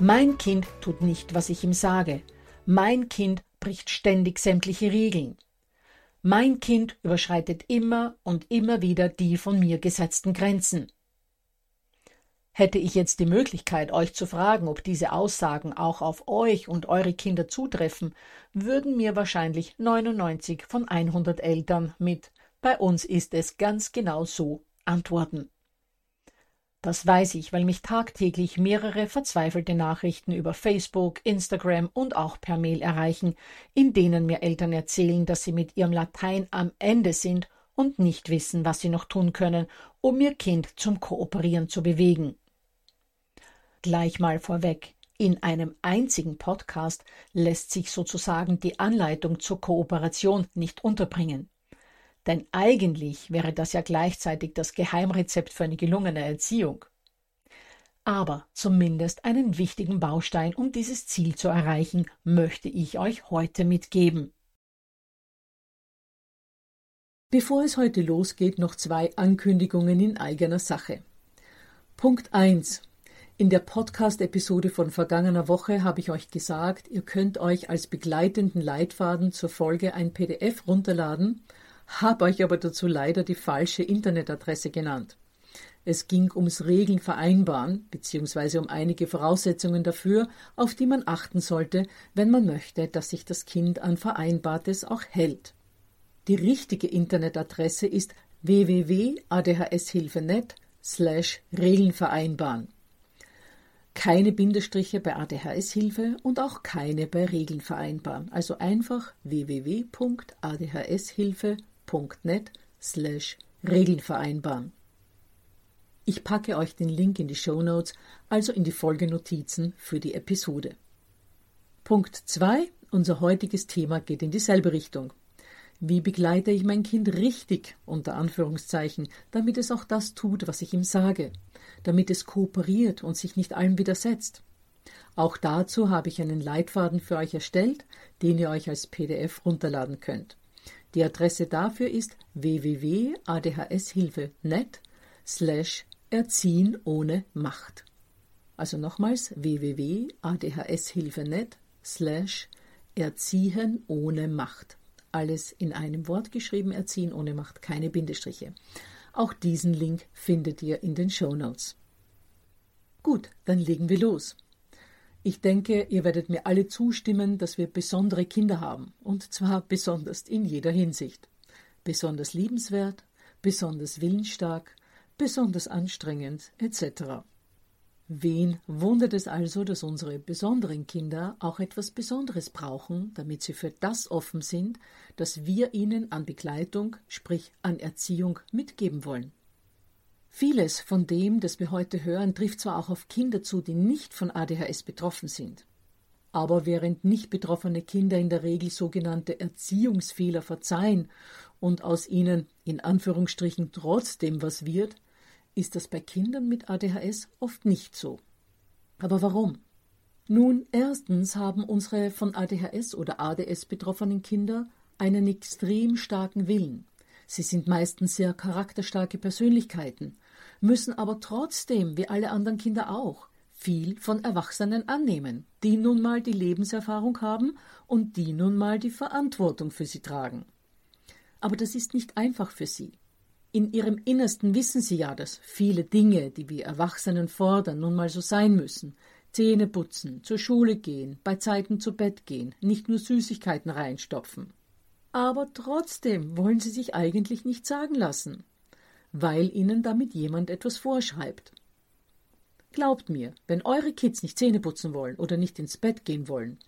Mein Kind tut nicht, was ich ihm sage. Mein Kind bricht ständig sämtliche Regeln. Mein Kind überschreitet immer und immer wieder die von mir gesetzten Grenzen. Hätte ich jetzt die Möglichkeit, euch zu fragen, ob diese Aussagen auch auf euch und eure Kinder zutreffen, würden mir wahrscheinlich 99 von 100 Eltern mit Bei uns ist es ganz genau so antworten. Das weiß ich, weil mich tagtäglich mehrere verzweifelte Nachrichten über Facebook, Instagram und auch per Mail erreichen, in denen mir Eltern erzählen, dass sie mit ihrem Latein am Ende sind und nicht wissen, was sie noch tun können, um ihr Kind zum Kooperieren zu bewegen. Gleich mal vorweg. In einem einzigen Podcast lässt sich sozusagen die Anleitung zur Kooperation nicht unterbringen. Denn eigentlich wäre das ja gleichzeitig das Geheimrezept für eine gelungene Erziehung. Aber zumindest einen wichtigen Baustein, um dieses Ziel zu erreichen, möchte ich euch heute mitgeben. Bevor es heute losgeht, noch zwei Ankündigungen in eigener Sache. Punkt 1. In der Podcast-Episode von vergangener Woche habe ich euch gesagt, ihr könnt euch als begleitenden Leitfaden zur Folge ein PDF runterladen habe euch aber dazu leider die falsche Internetadresse genannt. Es ging ums Regeln vereinbaren, beziehungsweise um einige Voraussetzungen dafür, auf die man achten sollte, wenn man möchte, dass sich das Kind an Vereinbartes auch hält. Die richtige Internetadresse ist www.adhshilfe.net slash Regeln vereinbaren. Keine Bindestriche bei ADHS-Hilfe und auch keine bei Regeln vereinbaren. Also einfach www.adhshilfe.net www.regeln slash Regeln vereinbaren. Ich packe euch den Link in die Show Notes, also in die Folgenotizen für die Episode. Punkt 2. Unser heutiges Thema geht in dieselbe Richtung. Wie begleite ich mein Kind richtig, unter Anführungszeichen, damit es auch das tut, was ich ihm sage, damit es kooperiert und sich nicht allem widersetzt? Auch dazu habe ich einen Leitfaden für euch erstellt, den ihr euch als PDF runterladen könnt. Die Adresse dafür ist www.adhshilfe.net slash Erziehen ohne Macht. Also nochmals www.adhshilfe.net slash Erziehen ohne Macht. Alles in einem Wort geschrieben, Erziehen ohne Macht, keine Bindestriche. Auch diesen Link findet ihr in den Show Notes. Gut, dann legen wir los. Ich denke, ihr werdet mir alle zustimmen, dass wir besondere Kinder haben, und zwar besonders in jeder Hinsicht. Besonders liebenswert, besonders willensstark, besonders anstrengend, etc. Wen wundert es also, dass unsere besonderen Kinder auch etwas Besonderes brauchen, damit sie für das offen sind, das wir ihnen an Begleitung, sprich an Erziehung mitgeben wollen? Vieles von dem, das wir heute hören, trifft zwar auch auf Kinder zu, die nicht von ADHS betroffen sind. Aber während nicht betroffene Kinder in der Regel sogenannte Erziehungsfehler verzeihen und aus ihnen in Anführungsstrichen trotzdem was wird, ist das bei Kindern mit ADHS oft nicht so. Aber warum? Nun, erstens haben unsere von ADHS oder ADS betroffenen Kinder einen extrem starken Willen. Sie sind meistens sehr charakterstarke Persönlichkeiten, müssen aber trotzdem, wie alle anderen Kinder auch, viel von Erwachsenen annehmen, die nun mal die Lebenserfahrung haben und die nun mal die Verantwortung für sie tragen. Aber das ist nicht einfach für sie. In ihrem Innersten wissen sie ja, dass viele Dinge, die wir Erwachsenen fordern, nun mal so sein müssen. Zähne putzen, zur Schule gehen, bei Zeiten zu Bett gehen, nicht nur Süßigkeiten reinstopfen. Aber trotzdem wollen sie sich eigentlich nicht sagen lassen, weil ihnen damit jemand etwas vorschreibt. Glaubt mir, wenn eure Kids nicht Zähne putzen wollen oder nicht ins Bett gehen wollen,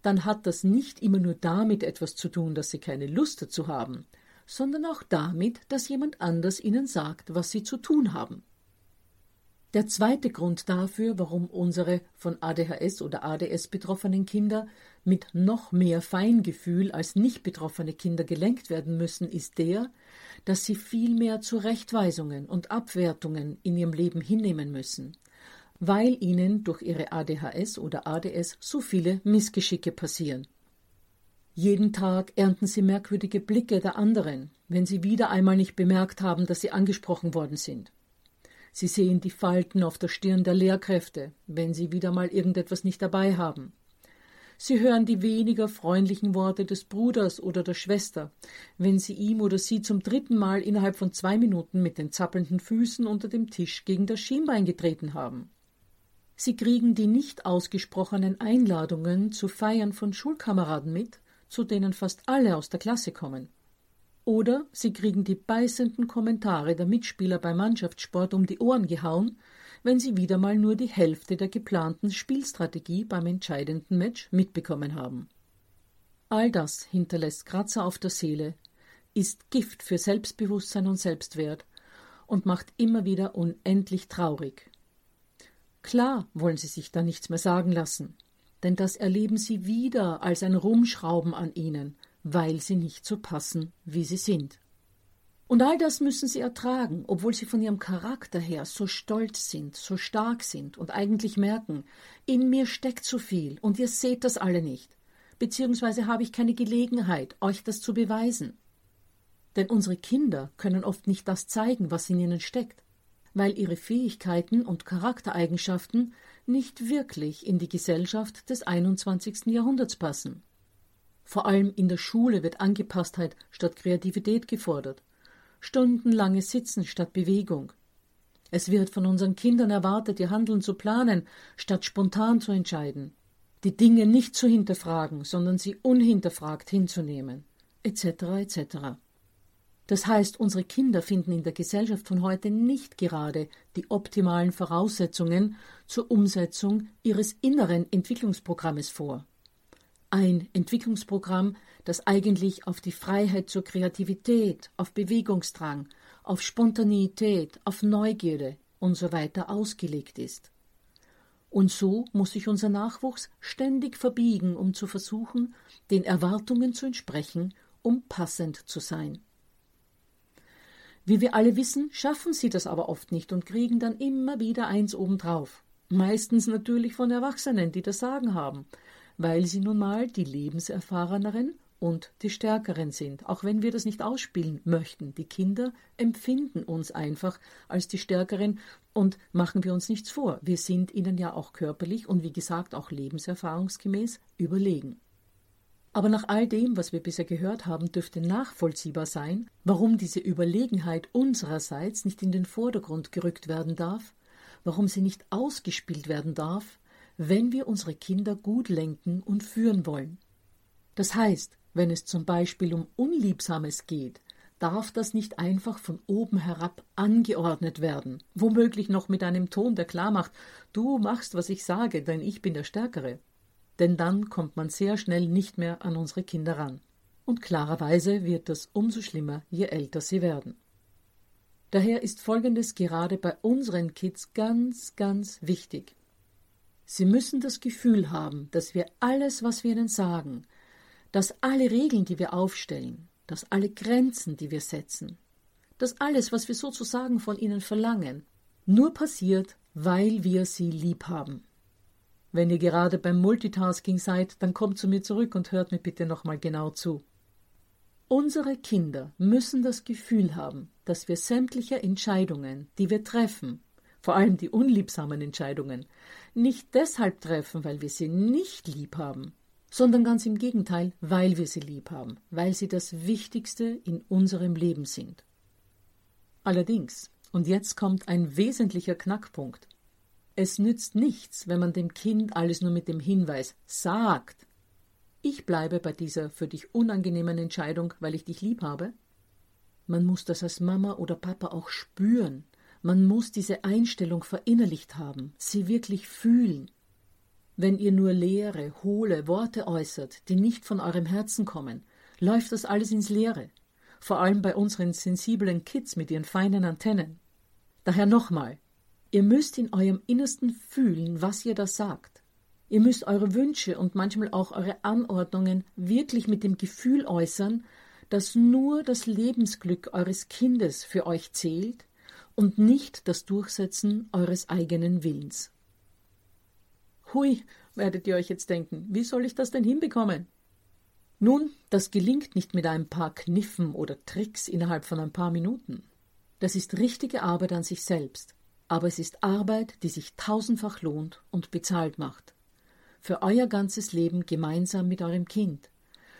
dann hat das nicht immer nur damit etwas zu tun, dass sie keine Lust dazu haben, sondern auch damit, dass jemand anders ihnen sagt, was sie zu tun haben. Der zweite Grund dafür, warum unsere von ADHS oder ADS betroffenen Kinder mit noch mehr Feingefühl als nicht betroffene Kinder gelenkt werden müssen, ist der, dass sie viel mehr Zurechtweisungen und Abwertungen in ihrem Leben hinnehmen müssen, weil ihnen durch ihre ADHS oder ADS so viele Missgeschicke passieren. Jeden Tag ernten sie merkwürdige Blicke der anderen, wenn sie wieder einmal nicht bemerkt haben, dass sie angesprochen worden sind. Sie sehen die Falten auf der Stirn der Lehrkräfte, wenn sie wieder mal irgendetwas nicht dabei haben. Sie hören die weniger freundlichen Worte des Bruders oder der Schwester, wenn sie ihm oder sie zum dritten Mal innerhalb von zwei Minuten mit den zappelnden Füßen unter dem Tisch gegen das Schienbein getreten haben. Sie kriegen die nicht ausgesprochenen Einladungen zu Feiern von Schulkameraden mit, zu denen fast alle aus der Klasse kommen. Oder sie kriegen die beißenden Kommentare der Mitspieler beim Mannschaftssport um die Ohren gehauen, wenn sie wieder mal nur die Hälfte der geplanten Spielstrategie beim entscheidenden Match mitbekommen haben. All das hinterlässt Kratzer auf der Seele, ist Gift für Selbstbewusstsein und Selbstwert und macht immer wieder unendlich traurig. Klar wollen sie sich da nichts mehr sagen lassen denn das erleben sie wieder als ein Rumschrauben an ihnen, weil sie nicht so passen, wie sie sind. Und all das müssen sie ertragen, obwohl sie von ihrem Charakter her so stolz sind, so stark sind und eigentlich merken, in mir steckt so viel und ihr seht das alle nicht, beziehungsweise habe ich keine Gelegenheit, euch das zu beweisen. Denn unsere Kinder können oft nicht das zeigen, was in ihnen steckt weil ihre Fähigkeiten und Charaktereigenschaften nicht wirklich in die Gesellschaft des 21. Jahrhunderts passen. Vor allem in der Schule wird Angepasstheit statt Kreativität gefordert, stundenlanges Sitzen statt Bewegung. Es wird von unseren Kindern erwartet, ihr Handeln zu planen, statt spontan zu entscheiden, die Dinge nicht zu hinterfragen, sondern sie unhinterfragt hinzunehmen, etc. etc. Das heißt, unsere Kinder finden in der Gesellschaft von heute nicht gerade die optimalen Voraussetzungen zur Umsetzung ihres inneren Entwicklungsprogrammes vor. Ein Entwicklungsprogramm, das eigentlich auf die Freiheit zur Kreativität, auf Bewegungsdrang, auf Spontaneität, auf Neugierde und so ausgelegt ist. Und so muss sich unser Nachwuchs ständig verbiegen, um zu versuchen, den Erwartungen zu entsprechen, um passend zu sein. Wie wir alle wissen, schaffen sie das aber oft nicht und kriegen dann immer wieder eins obendrauf. Meistens natürlich von Erwachsenen, die das Sagen haben, weil sie nun mal die lebenserfahreneren und die Stärkeren sind, auch wenn wir das nicht ausspielen möchten. Die Kinder empfinden uns einfach als die Stärkeren und machen wir uns nichts vor. Wir sind ihnen ja auch körperlich und wie gesagt auch lebenserfahrungsgemäß überlegen. Aber nach all dem, was wir bisher gehört haben, dürfte nachvollziehbar sein, warum diese Überlegenheit unsererseits nicht in den Vordergrund gerückt werden darf, warum sie nicht ausgespielt werden darf, wenn wir unsere Kinder gut lenken und führen wollen. Das heißt, wenn es zum Beispiel um Unliebsames geht, darf das nicht einfach von oben herab angeordnet werden, womöglich noch mit einem Ton, der klar macht, du machst, was ich sage, denn ich bin der Stärkere. Denn dann kommt man sehr schnell nicht mehr an unsere Kinder ran. Und klarerweise wird das umso schlimmer, je älter sie werden. Daher ist Folgendes gerade bei unseren Kids ganz, ganz wichtig. Sie müssen das Gefühl haben, dass wir alles, was wir ihnen sagen, dass alle Regeln, die wir aufstellen, dass alle Grenzen, die wir setzen, dass alles, was wir sozusagen von ihnen verlangen, nur passiert, weil wir sie lieb haben. Wenn ihr gerade beim Multitasking seid, dann kommt zu mir zurück und hört mir bitte nochmal genau zu. Unsere Kinder müssen das Gefühl haben, dass wir sämtliche Entscheidungen, die wir treffen, vor allem die unliebsamen Entscheidungen, nicht deshalb treffen, weil wir sie nicht lieb haben, sondern ganz im Gegenteil, weil wir sie lieb haben, weil sie das Wichtigste in unserem Leben sind. Allerdings, und jetzt kommt ein wesentlicher Knackpunkt, es nützt nichts, wenn man dem Kind alles nur mit dem Hinweis sagt, ich bleibe bei dieser für dich unangenehmen Entscheidung, weil ich dich lieb habe. Man muss das als Mama oder Papa auch spüren. Man muss diese Einstellung verinnerlicht haben, sie wirklich fühlen. Wenn ihr nur leere, hohle Worte äußert, die nicht von eurem Herzen kommen, läuft das alles ins Leere. Vor allem bei unseren sensiblen Kids mit ihren feinen Antennen. Daher nochmal, ihr müsst in eurem Innersten fühlen, was ihr da sagt. Ihr müsst eure Wünsche und manchmal auch eure Anordnungen wirklich mit dem Gefühl äußern, dass nur das Lebensglück eures Kindes für euch zählt und nicht das Durchsetzen eures eigenen Willens. Hui, werdet ihr euch jetzt denken, wie soll ich das denn hinbekommen? Nun, das gelingt nicht mit ein paar Kniffen oder Tricks innerhalb von ein paar Minuten. Das ist richtige Arbeit an sich selbst, aber es ist Arbeit, die sich tausendfach lohnt und bezahlt macht. Für euer ganzes Leben gemeinsam mit eurem Kind,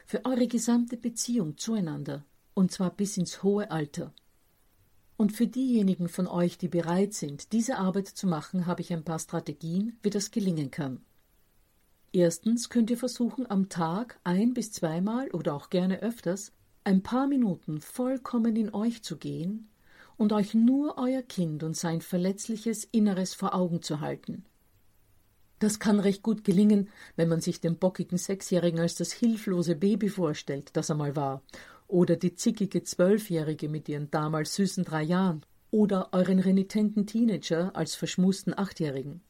für eure gesamte Beziehung zueinander, und zwar bis ins hohe Alter. Und für diejenigen von euch, die bereit sind, diese Arbeit zu machen, habe ich ein paar Strategien, wie das gelingen kann. Erstens könnt ihr versuchen, am Tag ein bis zweimal oder auch gerne öfters ein paar Minuten vollkommen in euch zu gehen und euch nur euer Kind und sein verletzliches Inneres vor Augen zu halten. Das kann recht gut gelingen, wenn man sich den bockigen Sechsjährigen als das hilflose Baby vorstellt, das er mal war, oder die zickige Zwölfjährige mit ihren damals süßen drei Jahren, oder euren renitenten Teenager als verschmusten Achtjährigen.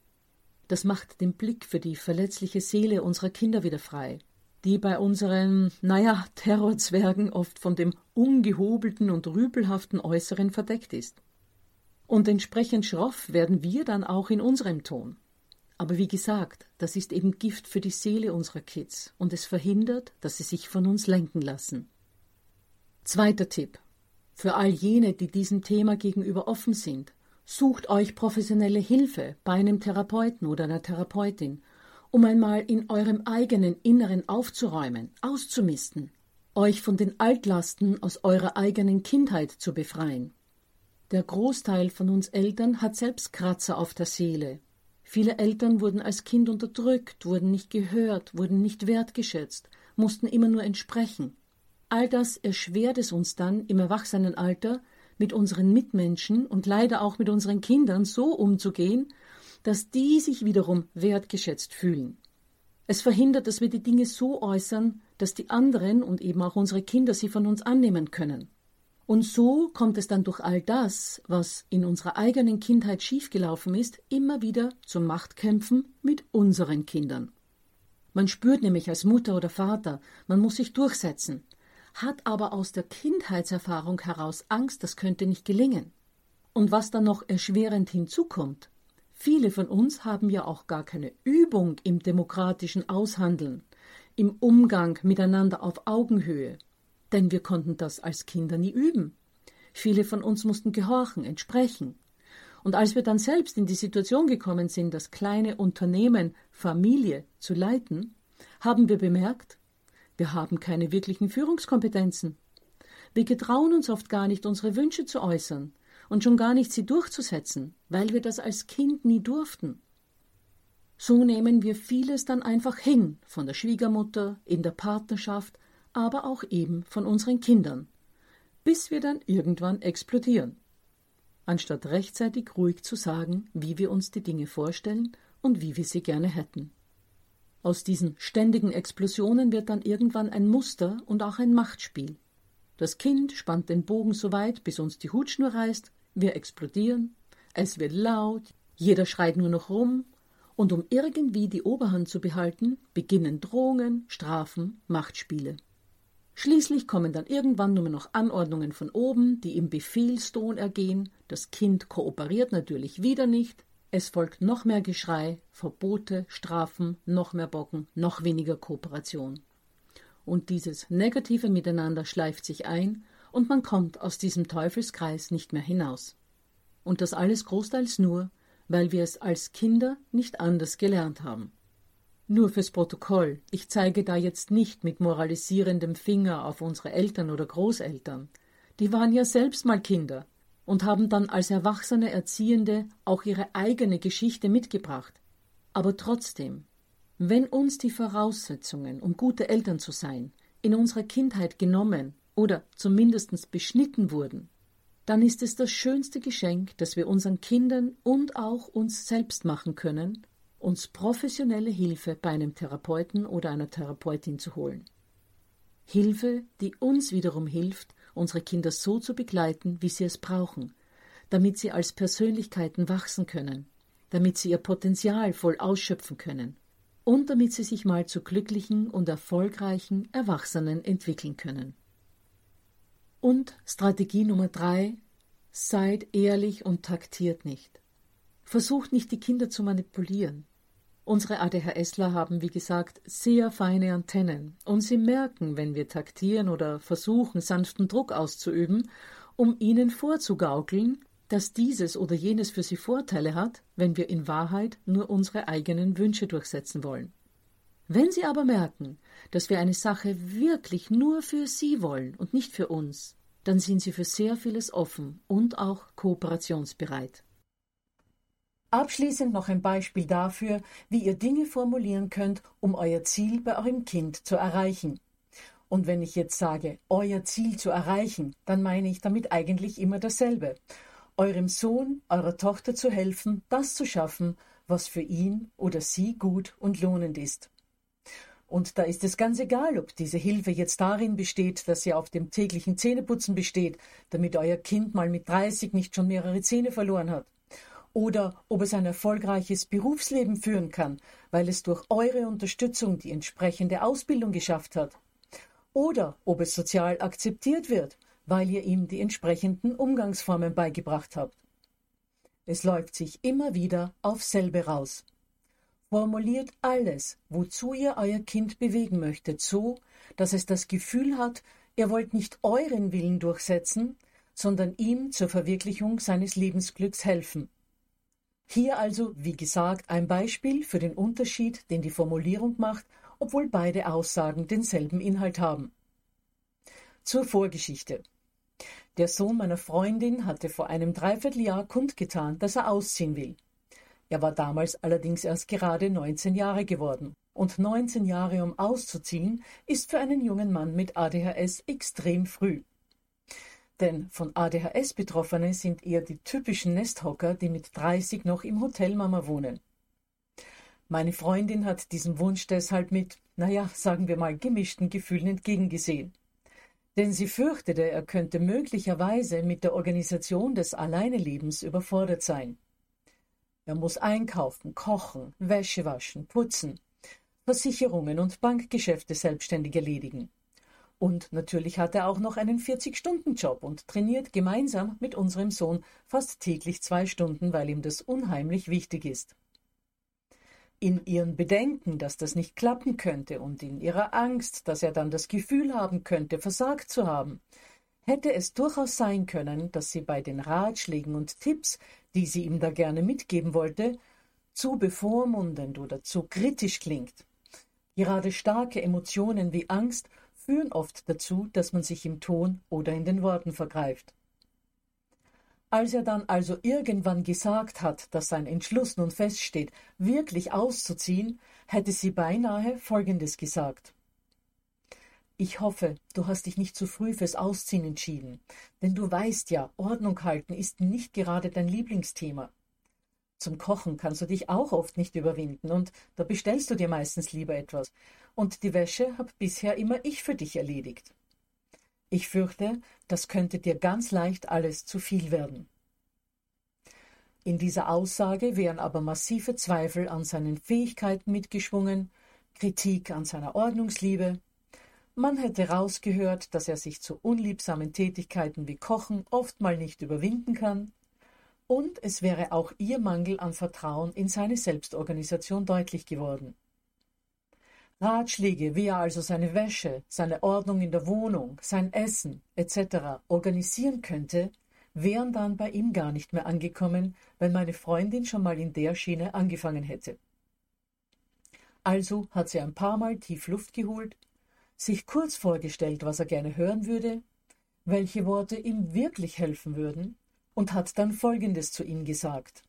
Das macht den Blick für die verletzliche Seele unserer Kinder wieder frei, die bei unseren, naja, Terrorzwergen oft von dem ungehobelten und rüpelhaften Äußeren verdeckt ist. Und entsprechend schroff werden wir dann auch in unserem Ton. Aber wie gesagt, das ist eben Gift für die Seele unserer Kids und es verhindert, dass sie sich von uns lenken lassen. Zweiter Tipp. Für all jene, die diesem Thema gegenüber offen sind, sucht euch professionelle Hilfe bei einem Therapeuten oder einer Therapeutin, um einmal in eurem eigenen Inneren aufzuräumen, auszumisten, euch von den Altlasten aus eurer eigenen Kindheit zu befreien. Der Großteil von uns Eltern hat selbst Kratzer auf der Seele, Viele Eltern wurden als Kind unterdrückt, wurden nicht gehört, wurden nicht wertgeschätzt, mussten immer nur entsprechen. All das erschwert es uns dann im Erwachsenenalter, mit unseren Mitmenschen und leider auch mit unseren Kindern so umzugehen, dass die sich wiederum wertgeschätzt fühlen. Es verhindert, dass wir die Dinge so äußern, dass die anderen und eben auch unsere Kinder sie von uns annehmen können. Und so kommt es dann durch all das, was in unserer eigenen Kindheit schiefgelaufen ist, immer wieder zu Machtkämpfen mit unseren Kindern. Man spürt nämlich als Mutter oder Vater, man muss sich durchsetzen, hat aber aus der Kindheitserfahrung heraus Angst, das könnte nicht gelingen. Und was dann noch erschwerend hinzukommt, viele von uns haben ja auch gar keine Übung im demokratischen Aushandeln, im Umgang miteinander auf Augenhöhe, denn wir konnten das als Kinder nie üben. Viele von uns mussten gehorchen, entsprechen. Und als wir dann selbst in die Situation gekommen sind, das kleine Unternehmen Familie zu leiten, haben wir bemerkt, wir haben keine wirklichen Führungskompetenzen. Wir getrauen uns oft gar nicht, unsere Wünsche zu äußern und schon gar nicht sie durchzusetzen, weil wir das als Kind nie durften. So nehmen wir vieles dann einfach hin, von der Schwiegermutter, in der Partnerschaft, aber auch eben von unseren Kindern. bis wir dann irgendwann explodieren. Anstatt rechtzeitig ruhig zu sagen, wie wir uns die Dinge vorstellen und wie wir sie gerne hätten. Aus diesen ständigen Explosionen wird dann irgendwann ein Muster und auch ein Machtspiel. Das Kind spannt den Bogen so weit, bis uns die Hutschnur reißt, wir explodieren, es wird laut, jeder schreit nur noch rum, und um irgendwie die Oberhand zu behalten, beginnen Drohungen, Strafen, Machtspiele. Schließlich kommen dann irgendwann nur noch Anordnungen von oben, die im Befehlston ergehen, das Kind kooperiert natürlich wieder nicht, es folgt noch mehr Geschrei, Verbote, Strafen, noch mehr Bocken, noch weniger Kooperation. Und dieses negative Miteinander schleift sich ein und man kommt aus diesem Teufelskreis nicht mehr hinaus. Und das alles großteils nur, weil wir es als Kinder nicht anders gelernt haben. Nur fürs Protokoll, ich zeige da jetzt nicht mit moralisierendem Finger auf unsere Eltern oder Großeltern. Die waren ja selbst mal Kinder und haben dann als erwachsene Erziehende auch ihre eigene Geschichte mitgebracht. Aber trotzdem, wenn uns die Voraussetzungen, um gute Eltern zu sein, in unserer Kindheit genommen oder zumindest beschnitten wurden, dann ist es das schönste Geschenk, das wir unseren Kindern und auch uns selbst machen können, uns professionelle Hilfe bei einem Therapeuten oder einer Therapeutin zu holen. Hilfe, die uns wiederum hilft, unsere Kinder so zu begleiten, wie sie es brauchen, damit sie als Persönlichkeiten wachsen können, damit sie ihr Potenzial voll ausschöpfen können und damit sie sich mal zu glücklichen und erfolgreichen Erwachsenen entwickeln können. Und Strategie Nummer drei Seid ehrlich und taktiert nicht. Versucht nicht, die Kinder zu manipulieren. Unsere ADHSler haben, wie gesagt, sehr feine Antennen und sie merken, wenn wir taktieren oder versuchen, sanften Druck auszuüben, um ihnen vorzugaukeln, dass dieses oder jenes für sie Vorteile hat, wenn wir in Wahrheit nur unsere eigenen Wünsche durchsetzen wollen. Wenn sie aber merken, dass wir eine Sache wirklich nur für sie wollen und nicht für uns, dann sind sie für sehr vieles offen und auch kooperationsbereit. Abschließend noch ein Beispiel dafür, wie ihr Dinge formulieren könnt, um euer Ziel bei eurem Kind zu erreichen. Und wenn ich jetzt sage, euer Ziel zu erreichen, dann meine ich damit eigentlich immer dasselbe. Eurem Sohn, eurer Tochter zu helfen, das zu schaffen, was für ihn oder sie gut und lohnend ist. Und da ist es ganz egal, ob diese Hilfe jetzt darin besteht, dass sie auf dem täglichen Zähneputzen besteht, damit euer Kind mal mit 30 nicht schon mehrere Zähne verloren hat oder ob es ein erfolgreiches Berufsleben führen kann, weil es durch eure Unterstützung die entsprechende Ausbildung geschafft hat. Oder ob es sozial akzeptiert wird, weil ihr ihm die entsprechenden Umgangsformen beigebracht habt. Es läuft sich immer wieder auf selbe raus. Formuliert alles, wozu ihr euer Kind bewegen möchtet, so, dass es das Gefühl hat, ihr wollt nicht euren Willen durchsetzen, sondern ihm zur Verwirklichung seines Lebensglücks helfen. Hier also, wie gesagt, ein Beispiel für den Unterschied, den die Formulierung macht, obwohl beide Aussagen denselben Inhalt haben. Zur Vorgeschichte. Der Sohn meiner Freundin hatte vor einem Dreivierteljahr kundgetan, dass er ausziehen will. Er war damals allerdings erst gerade 19 Jahre geworden. Und 19 Jahre um auszuziehen, ist für einen jungen Mann mit ADHS extrem früh. Denn von ADHS Betroffene sind eher die typischen Nesthocker, die mit 30 noch im Hotelmama wohnen. Meine Freundin hat diesem Wunsch deshalb mit, naja, sagen wir mal, gemischten Gefühlen entgegengesehen. Denn sie fürchtete, er könnte möglicherweise mit der Organisation des Alleinelebens überfordert sein. Er muss einkaufen, kochen, Wäsche waschen, putzen, Versicherungen und Bankgeschäfte selbstständig erledigen. Und natürlich hat er auch noch einen 40-Stunden-Job und trainiert gemeinsam mit unserem Sohn fast täglich zwei Stunden, weil ihm das unheimlich wichtig ist. In ihren Bedenken, dass das nicht klappen könnte und in ihrer Angst, dass er dann das Gefühl haben könnte, versagt zu haben, hätte es durchaus sein können, dass sie bei den Ratschlägen und Tipps, die sie ihm da gerne mitgeben wollte, zu bevormundend oder zu kritisch klingt. Gerade starke Emotionen wie Angst führen oft dazu, dass man sich im Ton oder in den Worten vergreift. Als er dann also irgendwann gesagt hat, dass sein Entschluss nun feststeht, wirklich auszuziehen, hätte sie beinahe Folgendes gesagt. Ich hoffe, du hast dich nicht zu früh fürs Ausziehen entschieden, denn du weißt ja, Ordnung halten ist nicht gerade dein Lieblingsthema. Zum Kochen kannst du dich auch oft nicht überwinden und da bestellst du dir meistens lieber etwas. Und die Wäsche hab bisher immer ich für dich erledigt. Ich fürchte, das könnte dir ganz leicht alles zu viel werden. In dieser Aussage wären aber massive Zweifel an seinen Fähigkeiten mitgeschwungen, Kritik an seiner Ordnungsliebe. Man hätte rausgehört, dass er sich zu unliebsamen Tätigkeiten wie Kochen oft mal nicht überwinden kann, und es wäre auch ihr Mangel an Vertrauen in seine Selbstorganisation deutlich geworden. Ratschläge, wie er also seine Wäsche, seine Ordnung in der Wohnung, sein Essen etc. organisieren könnte, wären dann bei ihm gar nicht mehr angekommen, wenn meine Freundin schon mal in der Schiene angefangen hätte. Also hat sie ein paar Mal tief Luft geholt, sich kurz vorgestellt, was er gerne hören würde, welche Worte ihm wirklich helfen würden, und hat dann Folgendes zu ihm gesagt.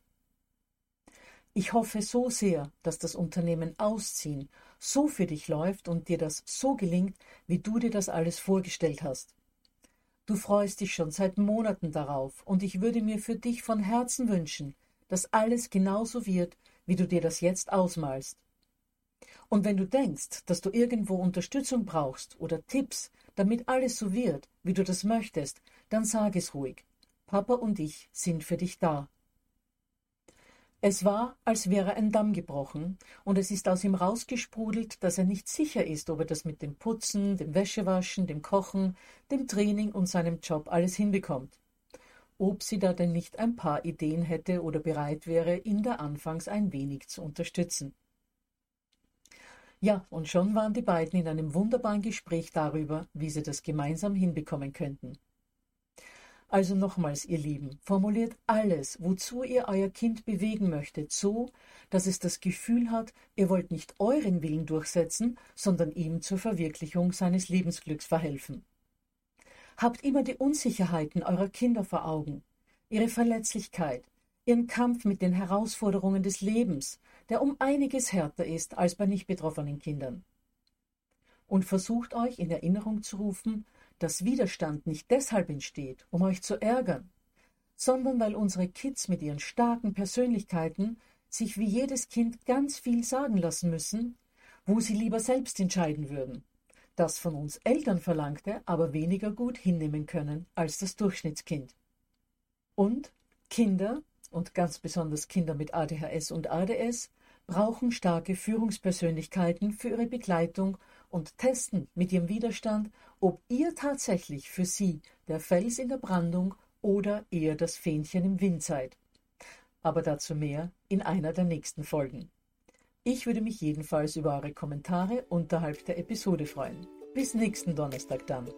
Ich hoffe so sehr, dass das Unternehmen Ausziehen so für dich läuft und dir das so gelingt, wie du dir das alles vorgestellt hast. Du freust dich schon seit Monaten darauf, und ich würde mir für dich von Herzen wünschen, dass alles genauso wird, wie du dir das jetzt ausmalst. Und wenn du denkst, dass du irgendwo Unterstützung brauchst oder Tipps, damit alles so wird, wie du das möchtest, dann sag es ruhig. Papa und ich sind für dich da. Es war, als wäre ein Damm gebrochen, und es ist aus ihm rausgesprudelt, dass er nicht sicher ist, ob er das mit dem Putzen, dem Wäschewaschen, dem Kochen, dem Training und seinem Job alles hinbekommt. Ob sie da denn nicht ein paar Ideen hätte oder bereit wäre, ihn da anfangs ein wenig zu unterstützen. Ja, und schon waren die beiden in einem wunderbaren Gespräch darüber, wie sie das gemeinsam hinbekommen könnten. Also nochmals, ihr Lieben, formuliert alles, wozu ihr euer Kind bewegen möchtet, so, dass es das Gefühl hat, ihr wollt nicht euren Willen durchsetzen, sondern ihm zur Verwirklichung seines Lebensglücks verhelfen. Habt immer die Unsicherheiten eurer Kinder vor Augen, ihre Verletzlichkeit, ihren Kampf mit den Herausforderungen des Lebens, der um einiges härter ist als bei nicht betroffenen Kindern. Und versucht euch in Erinnerung zu rufen, dass Widerstand nicht deshalb entsteht, um euch zu ärgern, sondern weil unsere Kids mit ihren starken Persönlichkeiten sich wie jedes Kind ganz viel sagen lassen müssen, wo sie lieber selbst entscheiden würden, das von uns Eltern verlangte, aber weniger gut hinnehmen können als das Durchschnittskind. Und Kinder, und ganz besonders Kinder mit ADHS und ADS, brauchen starke Führungspersönlichkeiten für ihre Begleitung und testen mit ihrem Widerstand, ob ihr tatsächlich für sie der Fels in der Brandung oder eher das Fähnchen im Wind seid. Aber dazu mehr in einer der nächsten Folgen. Ich würde mich jedenfalls über eure Kommentare unterhalb der Episode freuen. Bis nächsten Donnerstag dann.